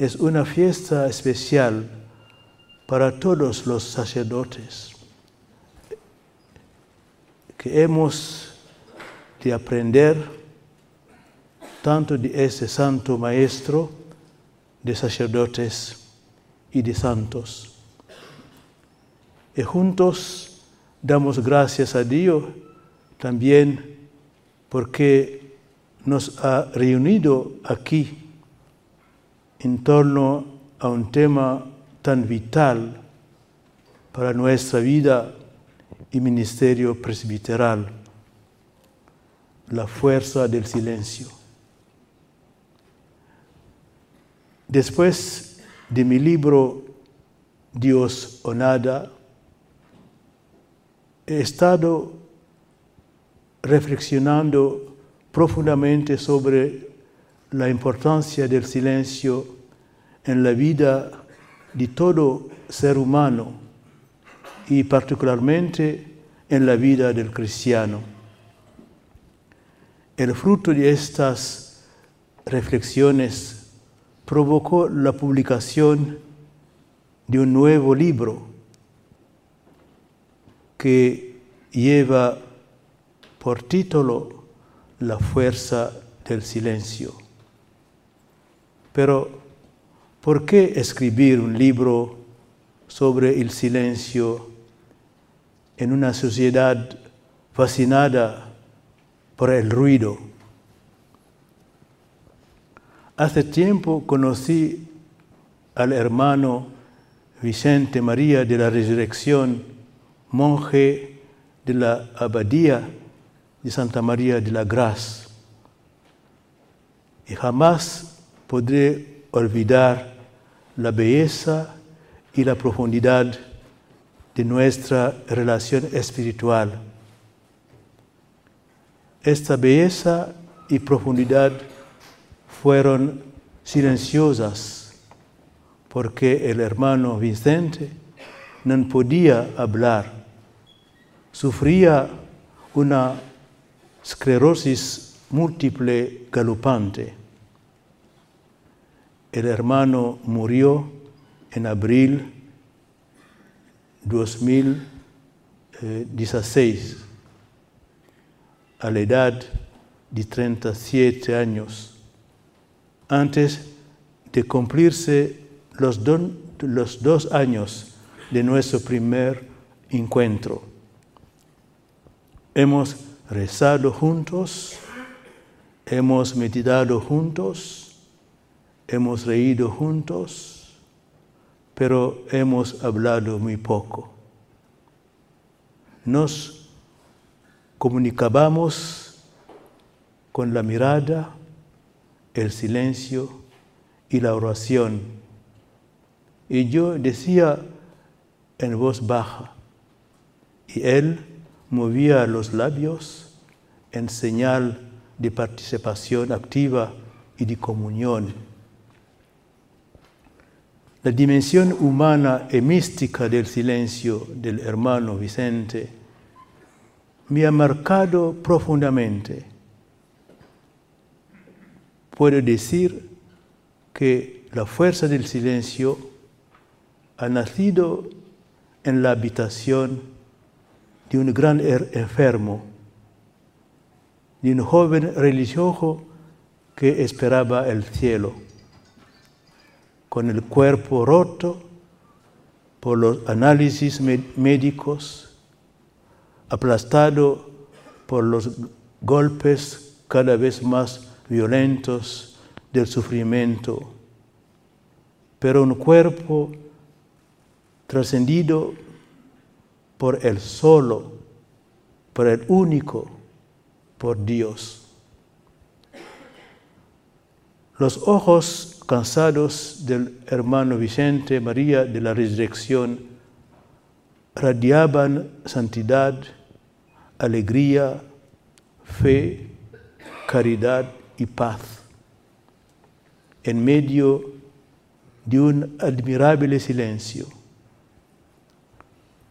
es una fiesta especial para todos los sacerdotes que hemos de aprender tanto de ese santo maestro de sacerdotes y de santos. Y juntos damos gracias a Dios también porque nos ha reunido aquí en torno a un tema tan vital para nuestra vida y ministerio presbiteral, la fuerza del silencio. Después de mi libro Dios o nada, he estado reflexionando profundamente sobre la importancia del silencio en la vida de todo ser humano y particularmente en la vida del cristiano. El fruto de estas reflexiones provocó la publicación de un nuevo libro que lleva por título La fuerza del silencio. Pero, ¿por qué escribir un libro sobre el silencio en una sociedad fascinada por el ruido? Hace tiempo conocí al hermano Vicente María de la Resurrección, monje de la abadía de Santa María de la Gracia. Y jamás podré olvidar la belleza y la profundidad de nuestra relación espiritual. Esta belleza y profundidad fueron silenciosas porque el hermano Vicente no podía hablar, sufría una esclerosis múltiple galopante. El hermano murió en abril 2016 a la edad de 37 años, antes de cumplirse los, los dos años de nuestro primer encuentro. Hemos rezado juntos, hemos meditado juntos, hemos reído juntos, pero hemos hablado muy poco. Nos comunicábamos con la mirada, el silencio y la oración. Y yo decía en voz baja, y él movía los labios en señal de participación activa y de comunión. La dimensión humana y mística del silencio del hermano Vicente me ha marcado profundamente. Puedo decir que la fuerza del silencio ha nacido en la habitación de un gran enfermo, de un joven religioso que esperaba el cielo, con el cuerpo roto por los análisis médicos, aplastado por los golpes cada vez más violentos del sufrimiento, pero un cuerpo trascendido por el solo, por el único, por Dios. Los ojos cansados del hermano Vicente María de la Resurrección radiaban santidad, alegría, fe, caridad y paz en medio de un admirable silencio.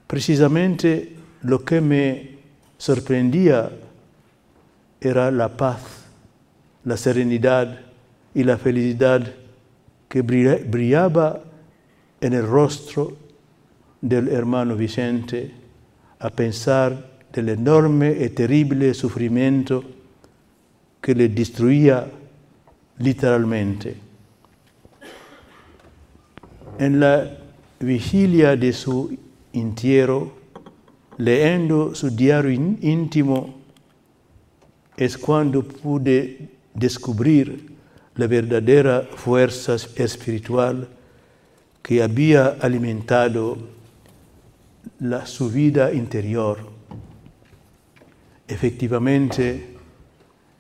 Precisamente lo que me sorprendía era la paz, la serenidad y la felicidad que brillaba en el rostro del hermano Vicente a pensar del enorme y terrible sufrimiento que le destruía literalmente. En la vigilia de su entierro, leyendo su diario íntimo, es cuando pude descubrir la verdadera fuerza espiritual que había alimentado la, su vida interior. Efectivamente,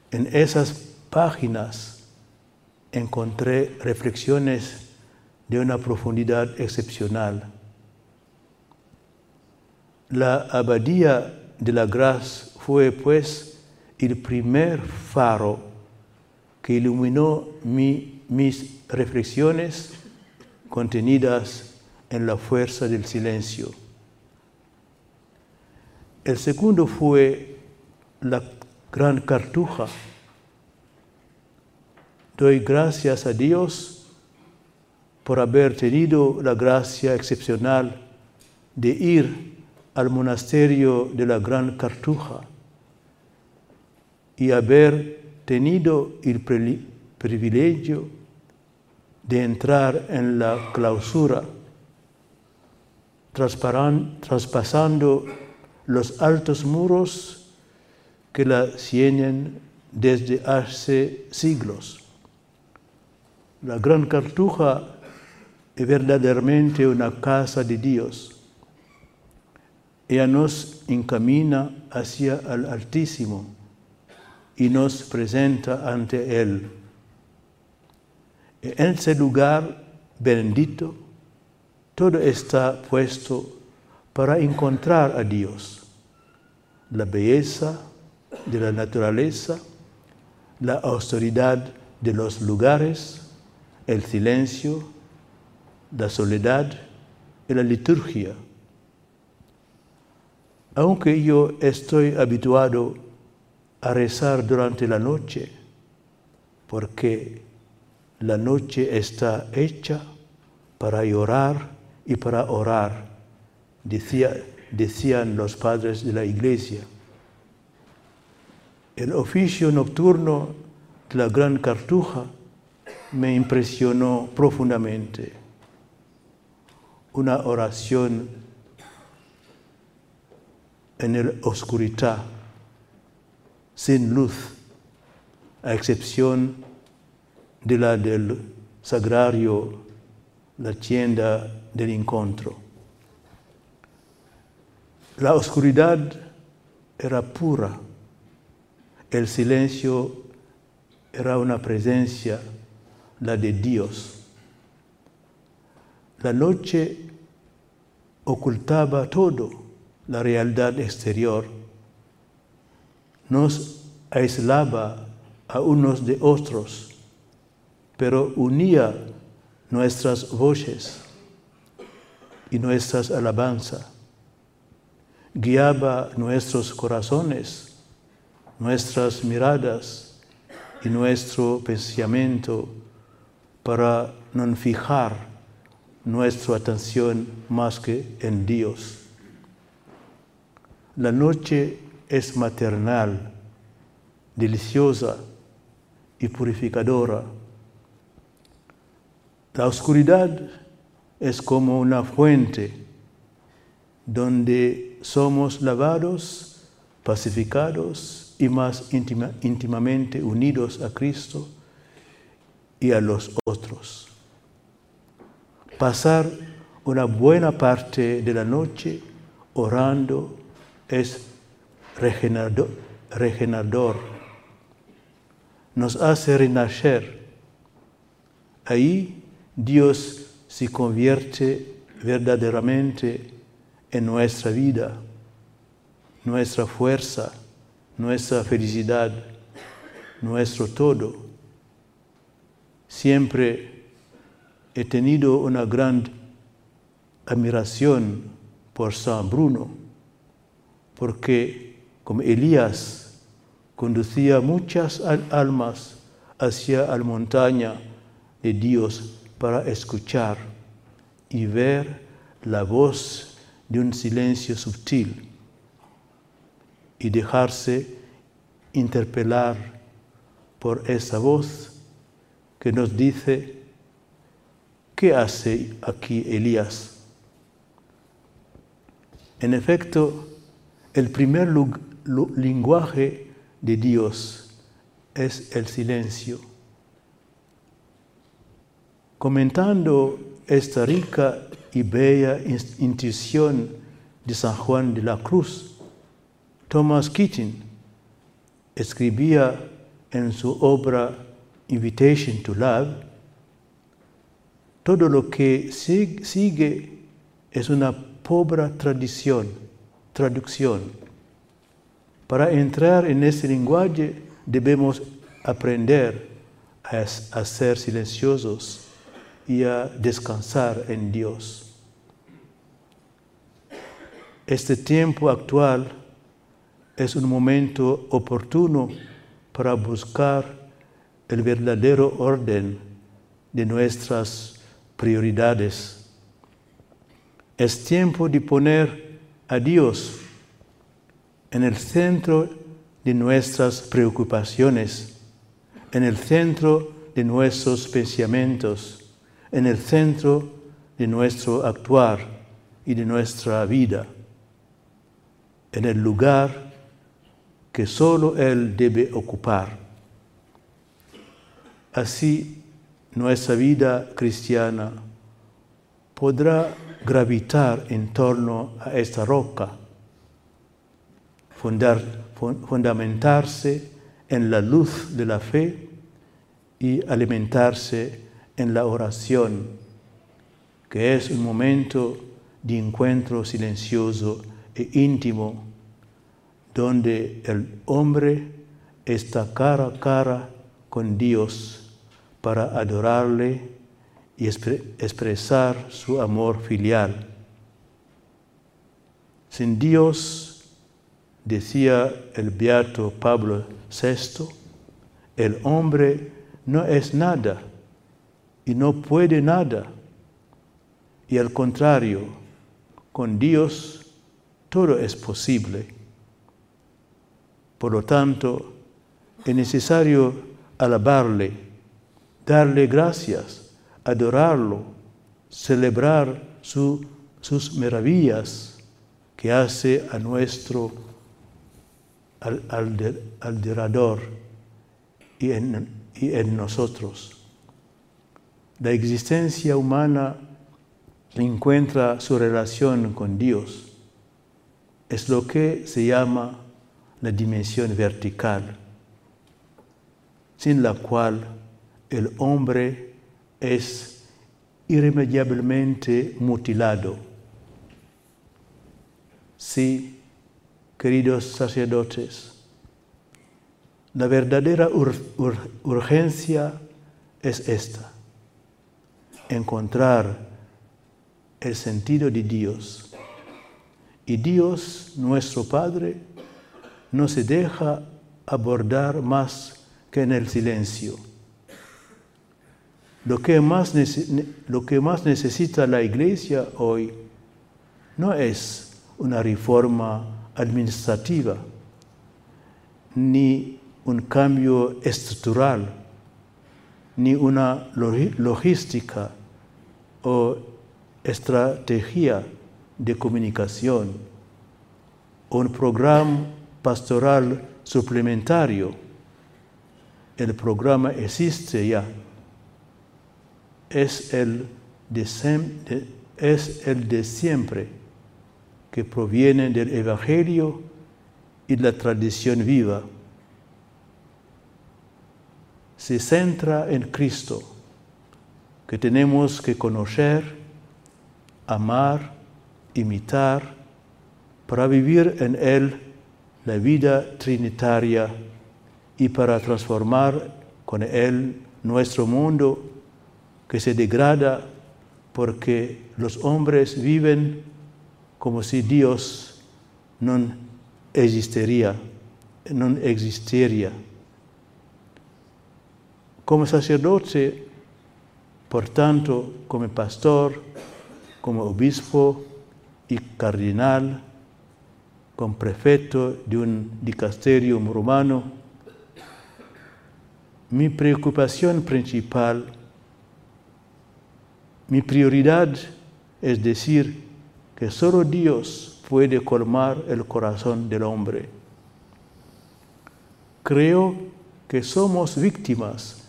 en esas páginas encontré reflexiones de una profundidad excepcional. La abadía de la Gracia fue pues el primer faro iluminó mi, mis reflexiones contenidas en la fuerza del silencio. El segundo fue la gran cartuja. Doy gracias a Dios por haber tenido la gracia excepcional de ir al monasterio de la Gran Cartuja y haber tenido el privilegio de entrar en la clausura, traspasando los altos muros que la ciñen desde hace siglos. La Gran Cartuja es verdaderamente una casa de Dios. Ella nos encamina hacia el Altísimo y nos presenta ante Él. En ese lugar bendito, todo está puesto para encontrar a Dios. La belleza de la naturaleza, la austeridad de los lugares, el silencio, la soledad y la liturgia. Aunque yo estoy habituado a rezar durante la noche, porque la noche está hecha para llorar y para orar, decían los padres de la iglesia. El oficio nocturno de la gran cartuja me impresionó profundamente. Una oración en la oscuridad, sin luz, a excepción de la del sagrario, la tienda del encuentro. La oscuridad era pura, el silencio era una presencia, la de Dios. La noche ocultaba todo, la realidad exterior. Nos aislaba a unos de otros, pero unía nuestras voces y nuestras alabanzas. Guiaba nuestros corazones nuestras miradas y nuestro pensamiento para no fijar nuestra atención más que en Dios. La noche es maternal, deliciosa y purificadora. La oscuridad es como una fuente donde somos lavados, pacificados y más íntimamente unidos a Cristo y a los otros. Pasar una buena parte de la noche orando es regenerador, nos hace renacer. Ahí Dios se convierte verdaderamente en nuestra vida, nuestra fuerza, nuestra felicidad, nuestro todo. Siempre he tenido una gran admiración por San Bruno, porque como Elías conducía muchas almas hacia la montaña de Dios para escuchar y ver la voz de un silencio sutil y dejarse interpelar por esa voz que nos dice, ¿qué hace aquí Elías? En efecto, el primer lenguaje de Dios es el silencio. Comentando esta rica y bella intuición de San Juan de la Cruz, Thomas Keating escribía en su obra Invitation to Love, todo lo que sigue es una pobre tradición, traducción. Para entrar en ese lenguaje debemos aprender a, ser silenciosos y a descansar en Dios. Este tiempo actual es un momento oportuno para buscar el verdadero orden de nuestras prioridades. Es tiempo de poner a Dios en el centro de nuestras preocupaciones, en el centro de nuestros pensamientos, en el centro de nuestro actuar y de nuestra vida, en el lugar que solo Él debe ocupar. Así nuestra vida cristiana podrá gravitar en torno a esta roca, fundamentarse en la luz de la fe y alimentarse en la oración, que es un momento de encuentro silencioso e íntimo donde el hombre está cara a cara con Dios para adorarle y expresar su amor filial. Sin Dios, decía el beato Pablo VI, el hombre no es nada y no puede nada. Y al contrario, con Dios todo es posible. Por lo tanto, es necesario alabarle, darle gracias, adorarlo, celebrar sus maravillas que hace a nuestro alrededor y en, y en nosotros. La existencia humana encuentra su relación con Dios. Es lo que se llama la dimensión vertical, sin la cual el hombre es irremediablemente mutilado. Sí, queridos sacerdotes, la verdadera urgencia es esta, encontrar el sentido de Dios. Y Dios, nuestro Padre, no se deja abordar más que en el silencio. Lo que, más lo que más necesita la iglesia hoy no es una reforma administrativa, ni un cambio estructural, ni una logística o estrategia de comunicación, un programa pastoral suplementario. El programa existe ya. Es el de, siempre, que proviene del Evangelio y la tradición viva. Se centra en Cristo, que tenemos que conocer, amar, imitar, para vivir en Él la vida trinitaria y para transformar con Él nuestro mundo que se degrada porque los hombres viven como si Dios no existiría, no existiría. Como sacerdote Por tanto, como pastor, como obispo y cardinal, como prefecto de un dicasterio romano, mi preocupación principal, mi prioridad es decir que solo Dios puede colmar el corazón del hombre. Creo que somos víctimas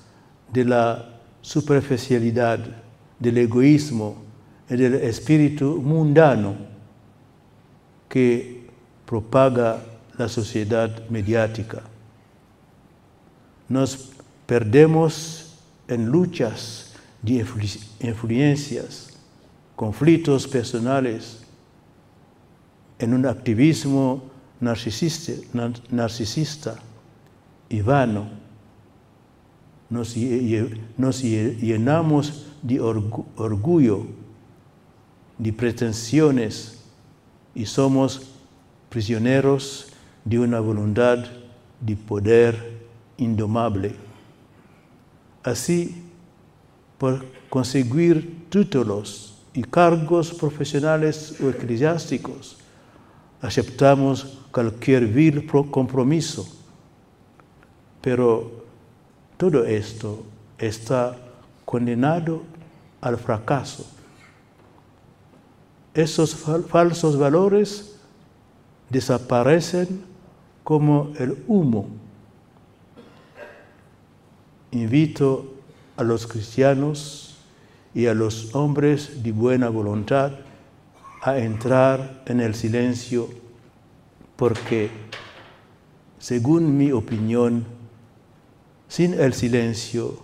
de la superficialidad, del egoísmo y del espíritu mundano que propaga la sociedad mediática. Nos perdemos en luchas de influencias, conflictos personales, en un activismo narcisista, y vano. Nos, llenamos de orgullo, de pretensiones y somos prisioneros de una voluntad de poder indomable. Así, por conseguir títulos y cargos profesionales o eclesiásticos, aceptamos cualquier vil compromiso. Pero todo esto está condenado al fracaso. Esos falsos valores desaparecen como el humo. Invito a los cristianos y a los hombres de buena voluntad a entrar en el silencio porque, según mi opinión, sin el silencio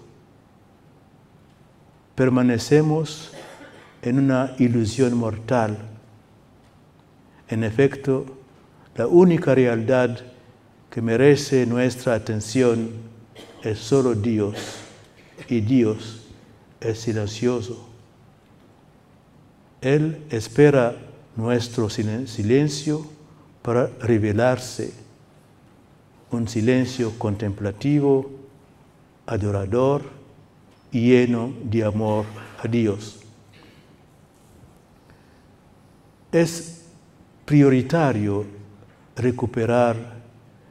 permanecemos en una ilusión mortal. En efecto, la única realidad que merece nuestra atención es solo Dios y Dios es silencioso. Él espera nuestro silencio para revelarse, un silencio contemplativo, adorador y lleno de amor a Dios. Es prioritario recuperar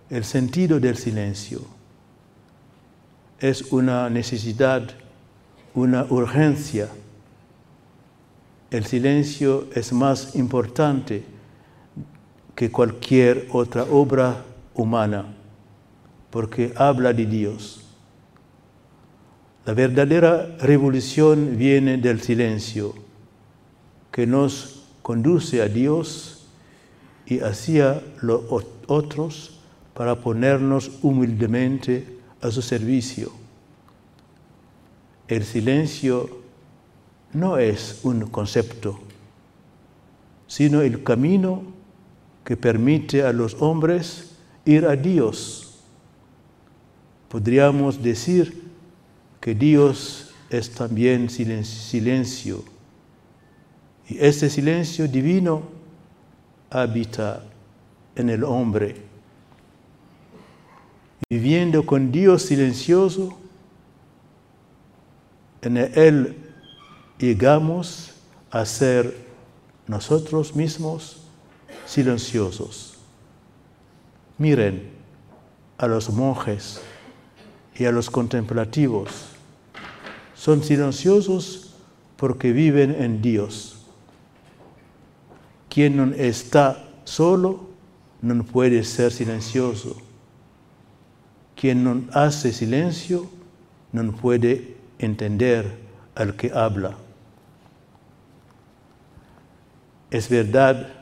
el sentido del silencio. Es una necesidad, una urgencia el silencio es más importante que cualquier otra obra humana, porque habla de Dios. La verdadera revolución viene del silencio, que nos conduce a Dios y hacia los otros para ponernos humildemente a su servicio. El silencio no es un concepto, sino el camino que permite a los hombres ir a Dios. Podríamos decir que Dios es también silencio y este silencio divino habita en el hombre. Viviendo con Dios silencioso, en Él llegamos a ser nosotros mismos silenciosos. Miren a los monjes y a los contemplativos. Son silenciosos porque viven en Dios. Quien no está solo no puede ser silencioso. Quien no hace silencio no puede entender al que habla. Es verdad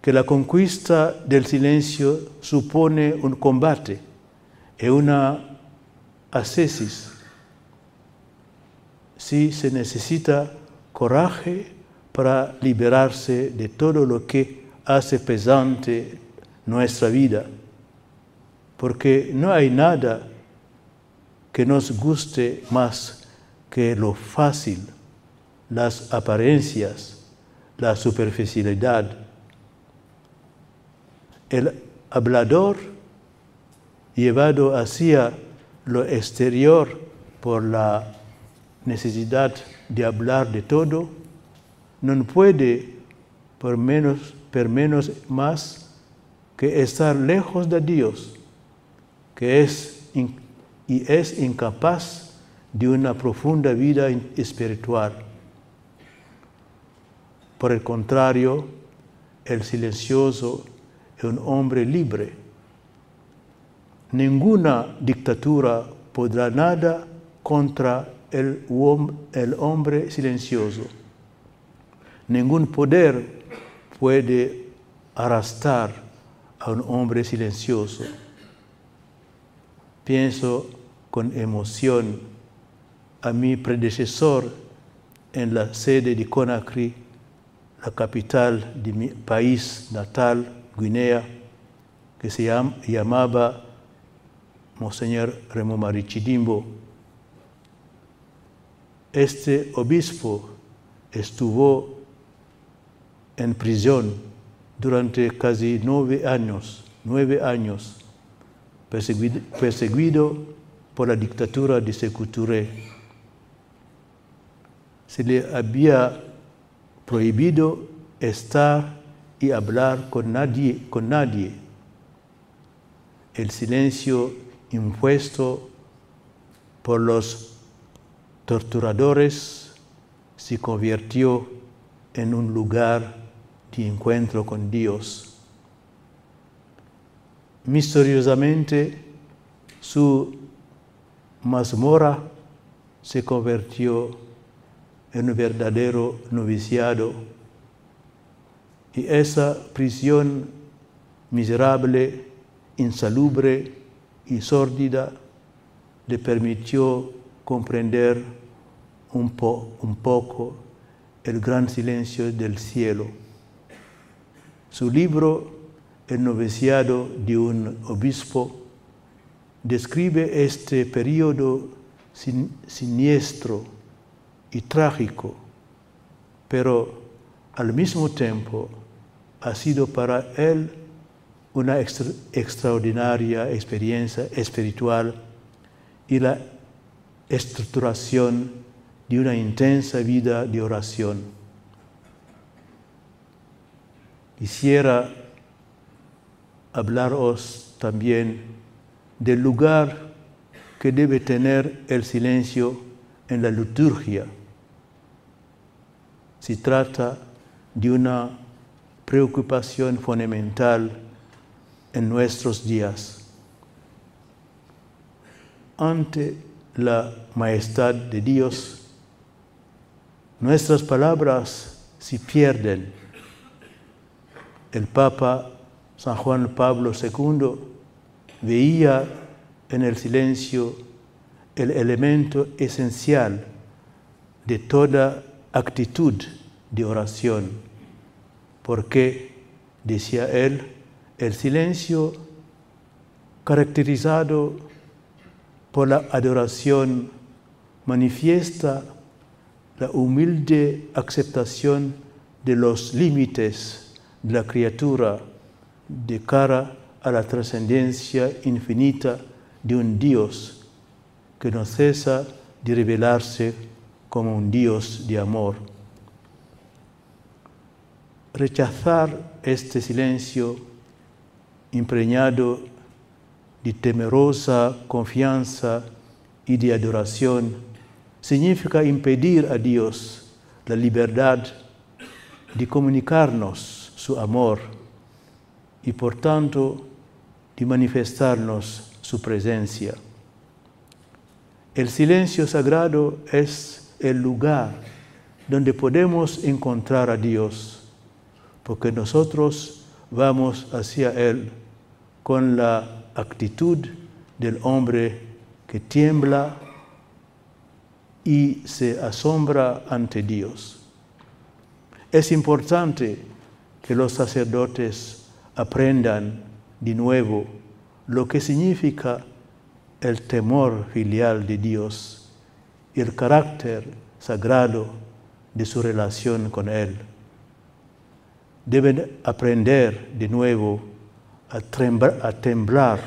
que la conquista del silencio supone un combate y una ascesis. Sí se necesita coraje para liberarse de todo lo que hace pesante nuestra vida, porque no hay nada que nos guste más que lo fácil, las apariencias, la superficialidad. El hablador, llevado hacia lo exterior por la necesidad de hablar de todo, no puede, por menos, por menos más, que estar lejos de Dios, que es y es incapaz de una profunda vida espiritual. Por el contrario, el silencioso es un hombre libre. Ninguna dictadura podrá nada contra el, el hombre silencioso. Ningún poder puede arrastrar a un hombre silencioso. Pienso con emoción a mi predecesor en la sede de Conakry, la capital de mi país natal, Guinea, que se llamaba Monseñor Remo Marichidimbo. Este obispo estuvo en prisión durante casi nueve años, nueve años, perseguido, por la dictadura de Sékou Touré. Se le había prohibido estar y hablar con nadie, con nadie. El silencio impuesto por los torturadores se convirtió en un lugar de encuentro con Dios. Misteriosamente, su mazmorra se convirtió en un verdadero noviciado y esa prisión miserable, insalubre y sórdida le permitió comprender un, po, un poco el gran silencio del cielo. Su libro, El noviciado de un obispo, describe este periodo sin, siniestro y trágico, pero al mismo tiempo ha sido para él una extra, extraordinaria experiencia espiritual y la estructuración de una intensa vida de oración. Quisiera hablaros también del lugar que debe tener el silencio en la liturgia. Se trata de una preocupación fundamental en nuestros días. Ante la majestad de Dios, nuestras palabras se pierden. El Papa San Juan Pablo II veía en el silencio el elemento esencial de toda actitud de oración, porque, decía él, el silencio caracterizado por la adoración manifiesta la humilde aceptación de los límites de la criatura de cara a la trascendencia infinita de un Dios que no cesa de revelarse como un Dios de amor. Rechazar este silencio impregnado de temerosa confianza y de adoración significa impedir a Dios la libertad de comunicarnos su amor y por tanto de manifestarnos su presencia. El silencio sagrado es el lugar donde podemos encontrar a Dios, porque nosotros vamos hacia Él con la actitud del hombre que tiembla y se asombra ante Dios. Es importante que los sacerdotes aprendan de nuevo lo que significa el temor filial de Dios y el carácter sagrado de su relación con Él. Deben aprender de nuevo a, temblar,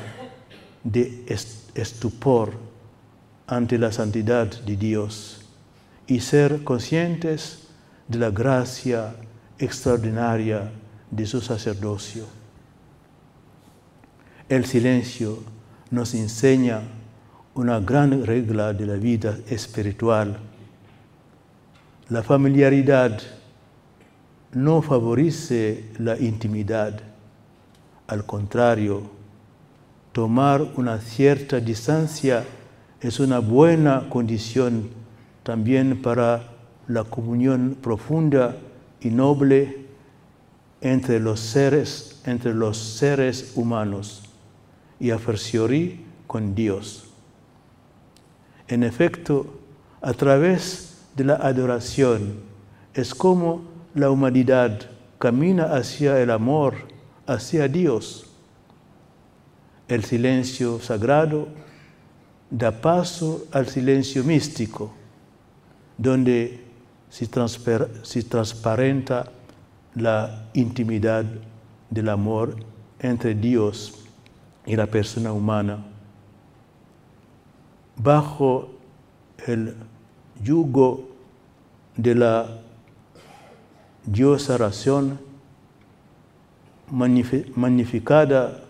de estupor ante la santidad de Dios y ser conscientes de la gracia extraordinaria de su sacerdocio. El silencio nos enseña una gran regla de la vida espiritual. La familiaridad no favorece la intimidad. Al contrario, tomar una cierta distancia es una buena condición también para la comunión profunda y noble entre los seres, entre los seres humanos y a fortiori con Dios. En efecto, a través de la adoración es como la humanidad camina hacia el amor, hacia Dios. El silencio sagrado da paso al silencio místico, donde se, transparenta la intimidad del amor entre Dios y la persona humana. Bajo el yugo de la diosa razón magnificada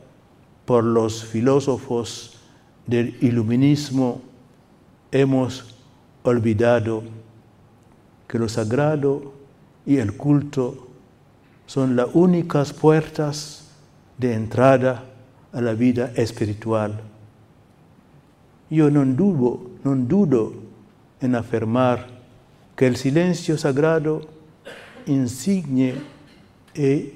por los filósofos del iluminismo, hemos olvidado que lo sagrado y el culto son las únicas puertas de entrada a la vida espiritual. Yo no no dudo en afirmar que el silencio sagrado, insigne e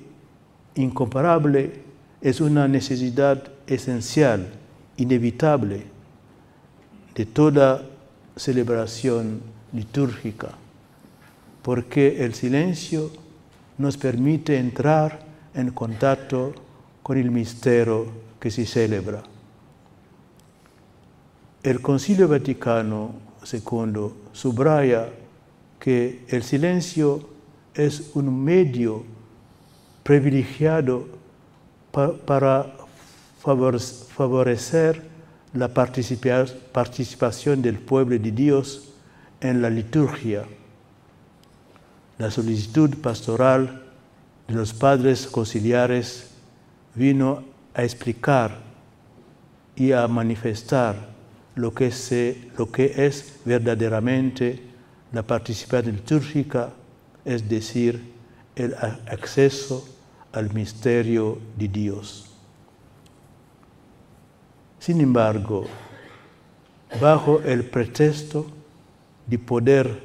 incomparable, es una necesidad esencial, inevitable, de toda celebración litúrgica, porque el silencio nos permite entrar en contacto con el misterio que se celebra. El Concilio Vaticano II subraya que el silencio es un medio privilegiado para favorecer la participación del pueblo de Dios en la liturgia. La solicitud pastoral de los padres conciliares vino a explicar y a manifestar lo que, es verdaderamente la participación litúrgica, es decir, el acceso al misterio de Dios. Sin embargo, bajo el pretexto de poder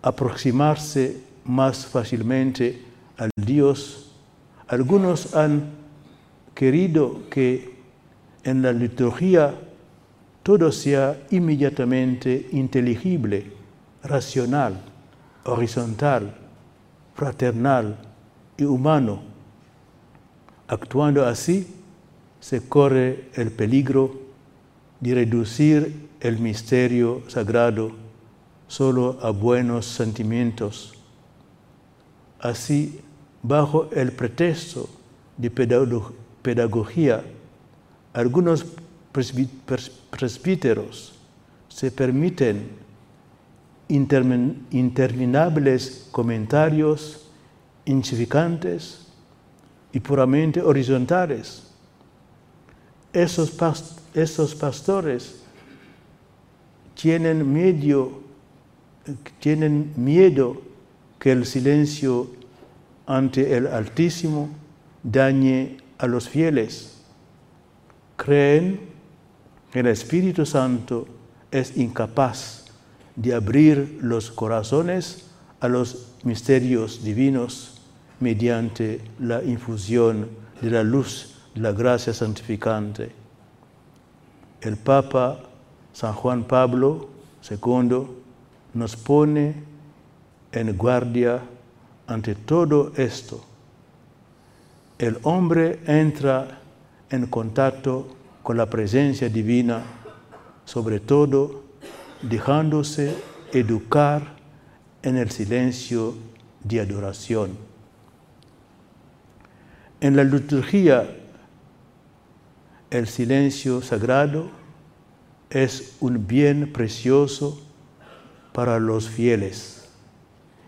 aproximarse más fácilmente al Dios, algunos han querido que en la liturgia todo sea inmediatamente inteligible, racional, horizontal, fraternal y humano. Actuando así, se corre el peligro de reducir el misterio sagrado solo a buenos sentimientos. Así, bajo el pretexto de pedagogía, algunos presbíteros se permiten interminables comentarios insignificantes y puramente horizontales. Esos, esos pastores tienen, medio, tienen miedo que el silencio ante el Altísimo dañe a los fieles. Creen que el Espíritu Santo es incapaz de abrir los corazones a los misterios divinos mediante la infusión de la luz de la gracia santificante. El Papa San Juan Pablo II nos pone en guardia ante todo esto. El hombre entra en contacto con la presencia divina, sobre todo dejándose educar en el silencio de adoración. En la liturgia, el silencio sagrado es un bien precioso para los fieles.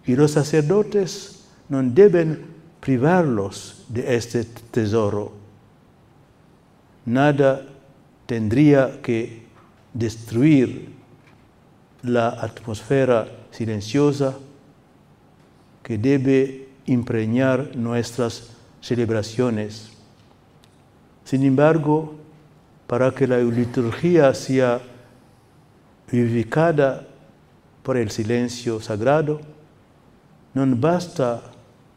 Y los sacerdotes no deben privarlos de este tesoro. Nada tendría que destruir la atmósfera silenciosa que debe impregnar nuestras celebraciones. Sin embargo, para que la liturgia sea vivificada por el silencio sagrado, no basta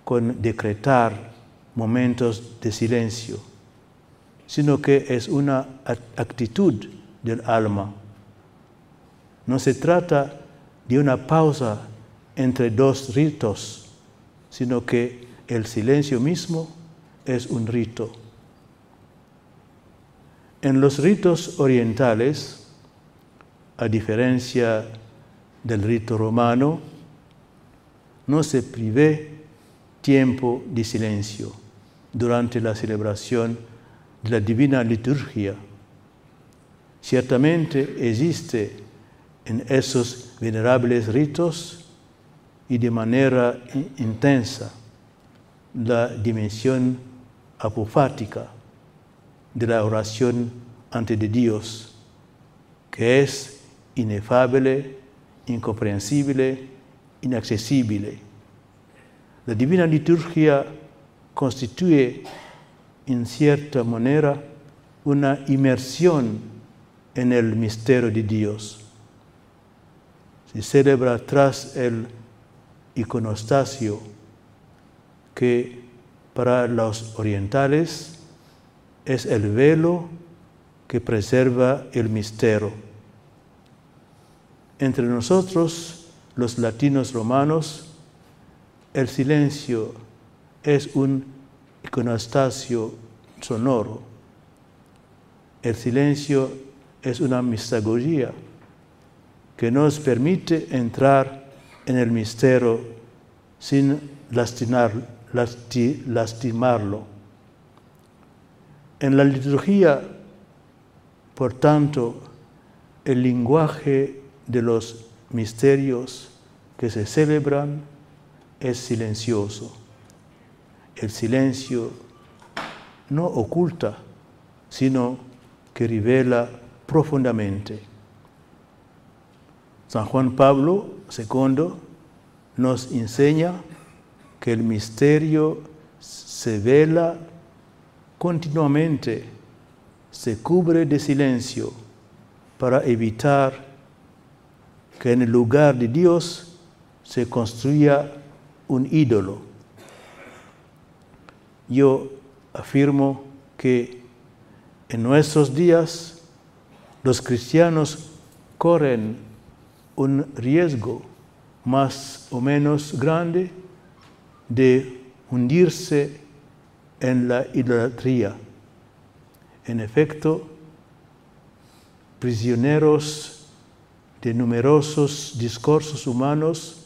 con decretar momentos de silencio, sino que es una actitud del alma. No se trata de una pausa entre dos ritos, sino que el silencio mismo es un rito. En los ritos orientales, a diferencia del rito romano, no se prive tiempo de silencio durante la celebración de la divina liturgia. Ciertamente existe en esos venerables ritos y de manera intensa la dimensión apofática de la oración ante Dios, que es inefable, incomprensible, inaccesible. La divina liturgia constituye en cierta manera una inmersión en el misterio de Dios. Se celebra tras el iconostasio que para los orientales es el velo que preserva el misterio. Entre nosotros, los latinos romanos, el silencio es un iconostasio sonoro. El silencio es una mistagogía que nos permite entrar en el misterio sin lastimar, lastimarlo. En la liturgia, por tanto, el lenguaje de los misterios que se celebran es silencioso. El silencio no oculta, sino que revela profundamente. San Juan Pablo II nos enseña que el misterio se vela continuamente se cubre de silencio para evitar que en el lugar de Dios se construya un ídolo. Yo afirmo que en nuestros días los cristianos corren un riesgo más o menos grande de hundirse en la idolatría. En efecto, prisioneros de numerosos discursos humanos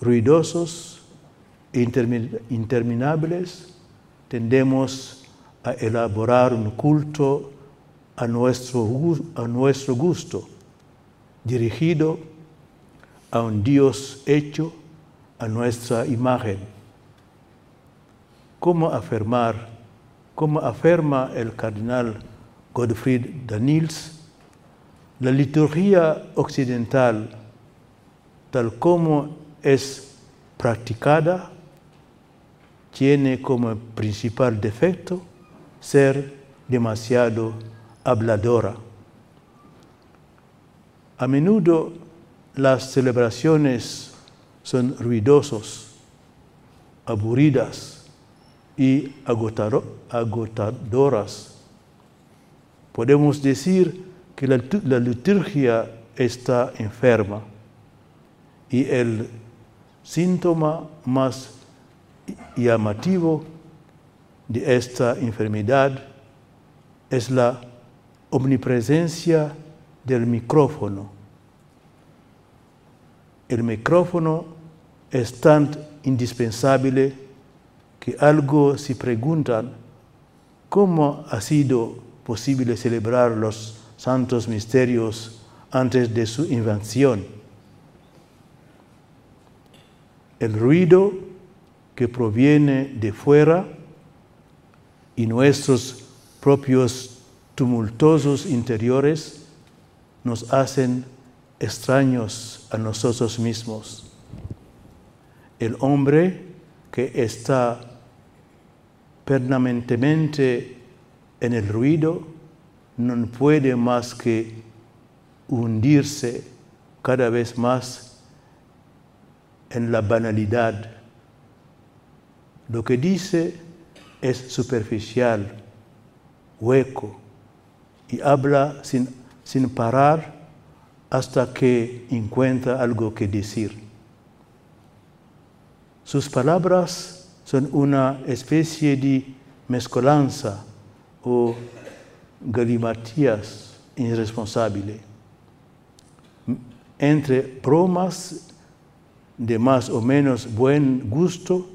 ruidosos e interminables, tendemos a elaborar un culto a nuestro, a nuestro gusto, dirigido a un Dios hecho a nuestra imagen como afirmar, como afirma el cardenal Gottfried Daniels, la liturgia occidental, tal como es practicada, tiene como principal defecto ser demasiado habladora. A menudo las celebraciones son ruidosos, aburridas, y agotadoras. Podemos decir que la, liturgia está enferma y el síntoma más llamativo de esta enfermedad es la omnipresencia del micrófono. El micrófono es tan indispensable que algo se preguntan cómo ha sido posible celebrar los santos misterios antes de su invención. el ruido que proviene de fuera y nuestros propios tumultuosos interiores nos hacen extraños a nosotros mismos. El hombre que está permanentemente en el ruido no puede más que hundirse cada vez más en la banalidad. Lo que dice es superficial, hueco, y habla sin, sin parar hasta que encuentra algo que decir. Sus palabras son una especie de mezcolanza o galimatías irresponsable entre bromas de más o menos buen gusto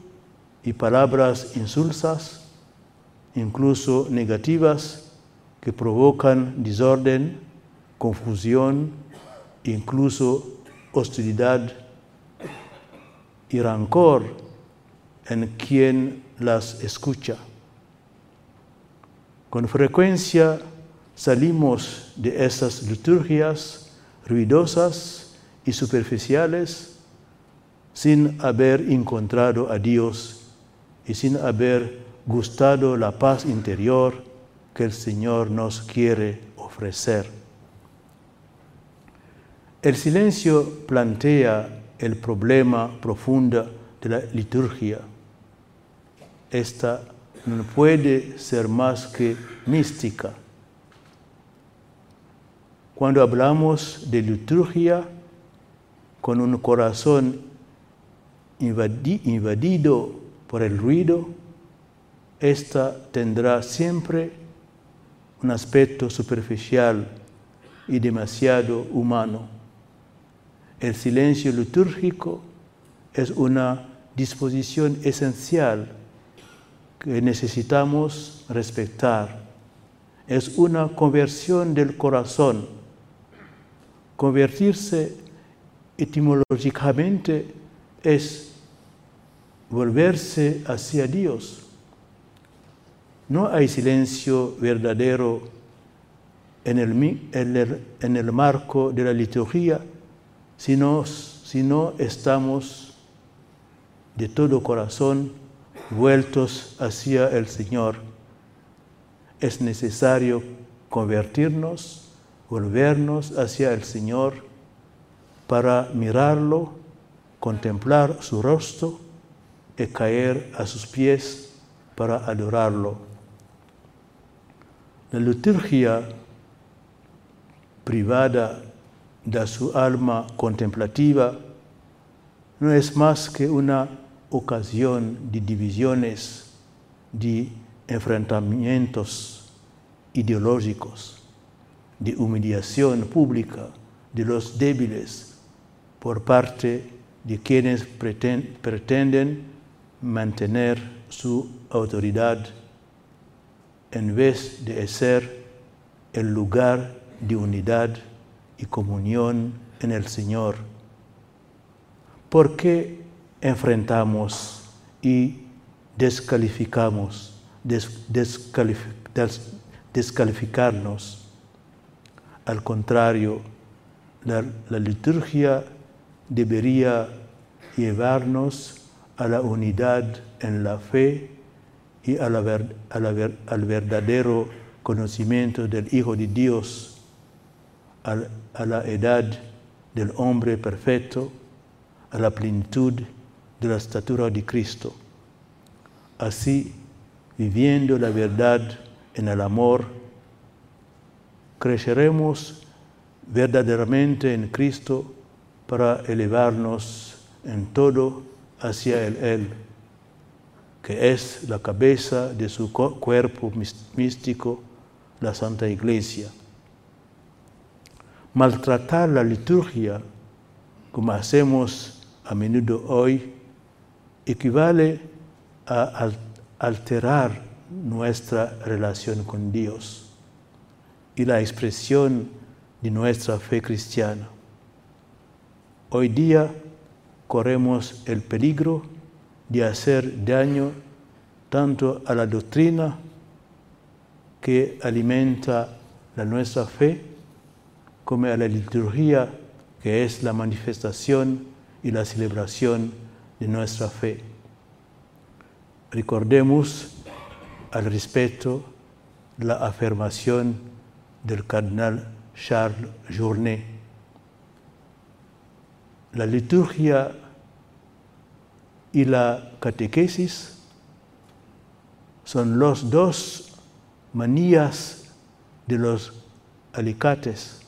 y palabras insulsas, incluso negativas, que provocan desorden, confusión, incluso hostilidad y rancor en quien las escucha. Con frecuencia salimos de esas liturgias ruidosas y superficiales sin haber encontrado a Dios y sin haber gustado la paz interior que el Señor nos quiere ofrecer. El silencio plantea el problema profundo de la liturgia. Esta no puede ser más que mística. Cuando hablamos de liturgia con un corazón invadido por el ruido, esta tendrá siempre un aspecto superficial y demasiado humano. El silencio litúrgico es una disposición esencial que necesitamos respetar. Es una conversión del corazón. Convertirse etimológicamente es volverse hacia Dios. No hay silencio verdadero en el, marco de la liturgia si no, si no estamos de todo corazón vueltos hacia el Señor. Es necesario convertirnos, volvernos hacia el Señor para mirarlo, contemplar su rostro y caer a sus pies para adorarlo. La liturgia privada de su alma contemplativa no es más que una ocasión de divisiones, de enfrentamientos ideológicos, de humillación pública de los débiles por parte de quienes pretenden mantener su autoridad en vez de ser el lugar de unidad y comunión en el Señor. ¿Por qué enfrentamos y descalificamos, descalificarnos? Al contrario, la, liturgia debería llevarnos a la unidad en la fe y a la al verdadero conocimiento del Hijo de Dios, a, a la edad del hombre perfecto, a la plenitud de la estatura de Cristo. Así, viviendo la verdad en el amor, creceremos verdaderamente en Cristo para elevarnos en todo hacia el Él, que es la cabeza de su cuerpo místico, la Santa Iglesia. Maltratar la liturgia, como hacemos a menudo hoy, equivale a alterar nuestra relación con Dios y la expresión de nuestra fe cristiana. Hoy día corremos el peligro de hacer daño tanto a la doctrina que alimenta la nuestra fe, como a la liturgia que es la manifestación y la celebración de nuestra fe. Recordemos al respecto la afirmación del cardenal Charles Journet. La liturgia y la catequesis son los dos manías de los alicates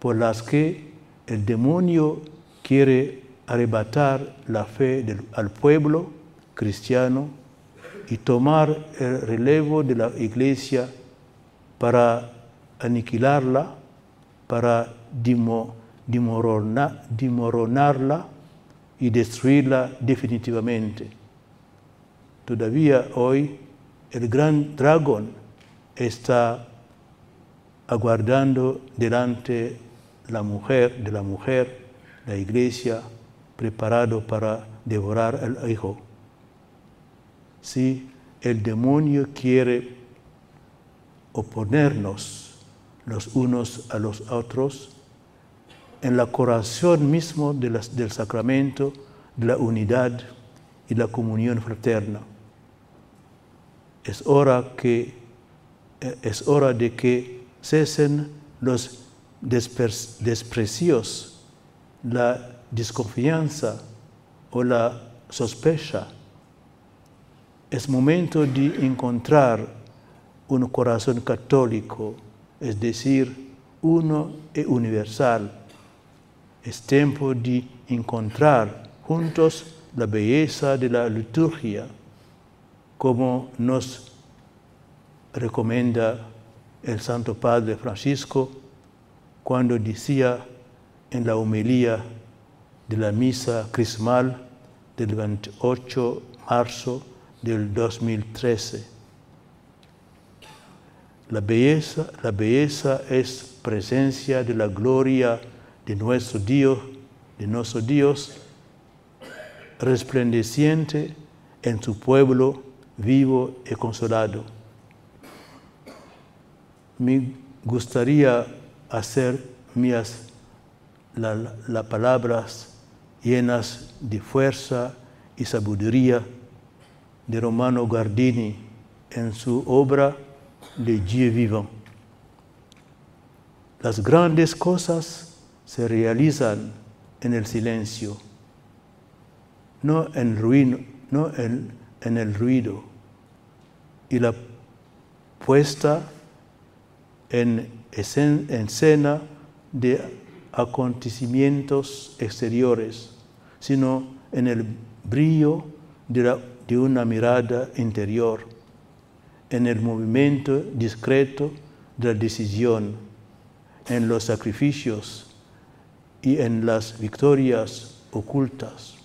por las que el demonio quiere arrebatar la fe del, al pueblo cristiano y tomar el relevo de la iglesia para aniquilarla, para dimoronarla y destruirla definitivamente. Todavía hoy el gran dragón está aguardando delante la mujer, de la mujer, la iglesia, preparado para devorar al hijo. Si el demonio quiere oponernos los unos a los otros, en la corazón mismo del sacramento de la unidad y la comunión fraterna. Es hora, que, es hora de que cesen los desprecios, la desconfianza o la sospecha. Es momento de encontrar un corazón católico, es decir, uno e universal. Es tiempo de encontrar juntos la belleza de la liturgia, como nos recomienda el Santo Padre Francisco cuando decía en la homilía de la misa crismal del 28 de marzo del 2013. La belleza, la belleza es presencia de la gloria de nuestro Dios, de nuestro Dios, resplandeciente en su pueblo vivo y consolado. Me gustaría hacer mías las la palabras llenas de fuerza y sabiduría de Romano Gardini en su obra Le Dieu vivant. Las grandes cosas se realizan en el silencio, no en, ruino, no en, en el ruido. Y la puesta en escena de acontecimientos exteriores, sino en el brillo de, una mirada interior, en el movimiento discreto de la decisión, en los sacrificios y en las victorias ocultas.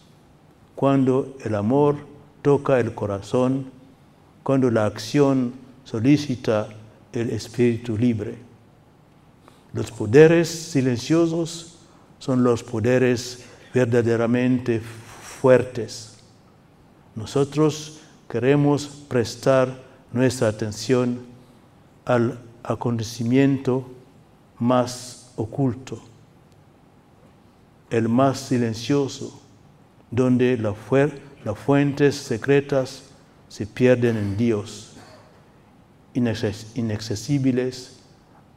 Cuando el amor toca el corazón, cuando la acción solicita el espíritu libre. Los poderes silenciosos son los poderes verdaderamente fuertes. Nosotros queremos prestar nuestra atención al acontecimiento más oculto, el más silencioso, donde las fuentes secretas se pierden en Dios inaccesibles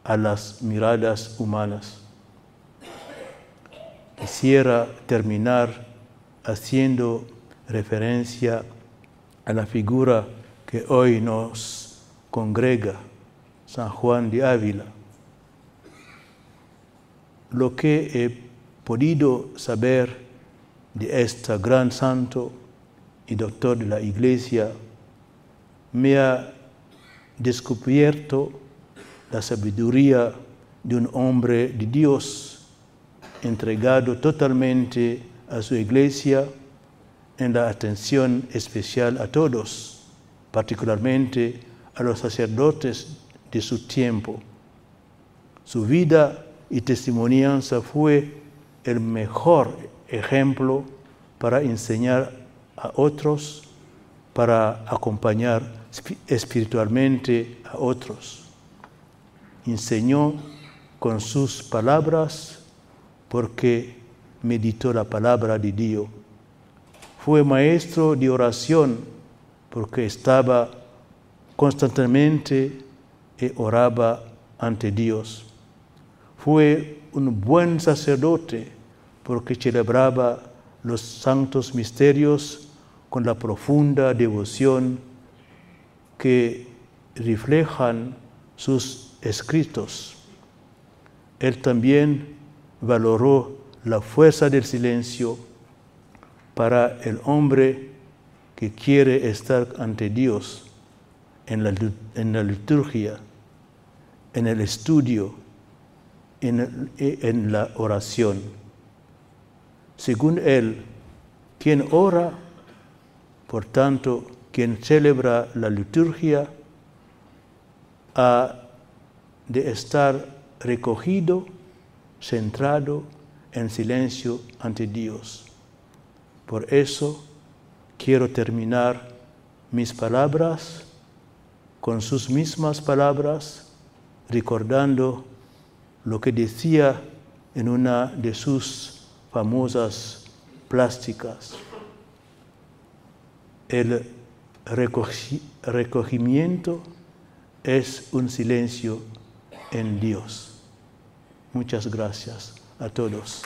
a las miradas humanas. Quisiera terminar haciendo referencia a la figura que hoy nos congrega, San Juan de Ávila. Lo que he podido saber de este gran santo y doctor de la Iglesia me ha descubierto la sabiduría de un hombre de Dios entregado totalmente a su iglesia en la atención especial a todos, particularmente a los sacerdotes de su tiempo. Su vida y testimonianza fue el mejor ejemplo para enseñar a otros, para acompañar espiritualmente a otros. Enseñó con sus palabras porque meditó la palabra de Dios. Fue maestro de oración porque estaba constantemente y oraba ante Dios. Fue un buen sacerdote porque celebraba los santos misterios con la profunda devoción que reflejan sus escritos. Él también valoró la fuerza del silencio para el hombre que quiere estar ante Dios en la, liturgia, en el estudio, en, en la oración. Según él, quien ora, por tanto, quien celebra la liturgia, ha de estar recogido, centrado en silencio ante Dios. Por eso quiero terminar mis palabras con sus mismas palabras, recordando lo que decía en una de sus famosas plásticas. El recogimiento es un silencio en Dios. Muchas gracias a todos.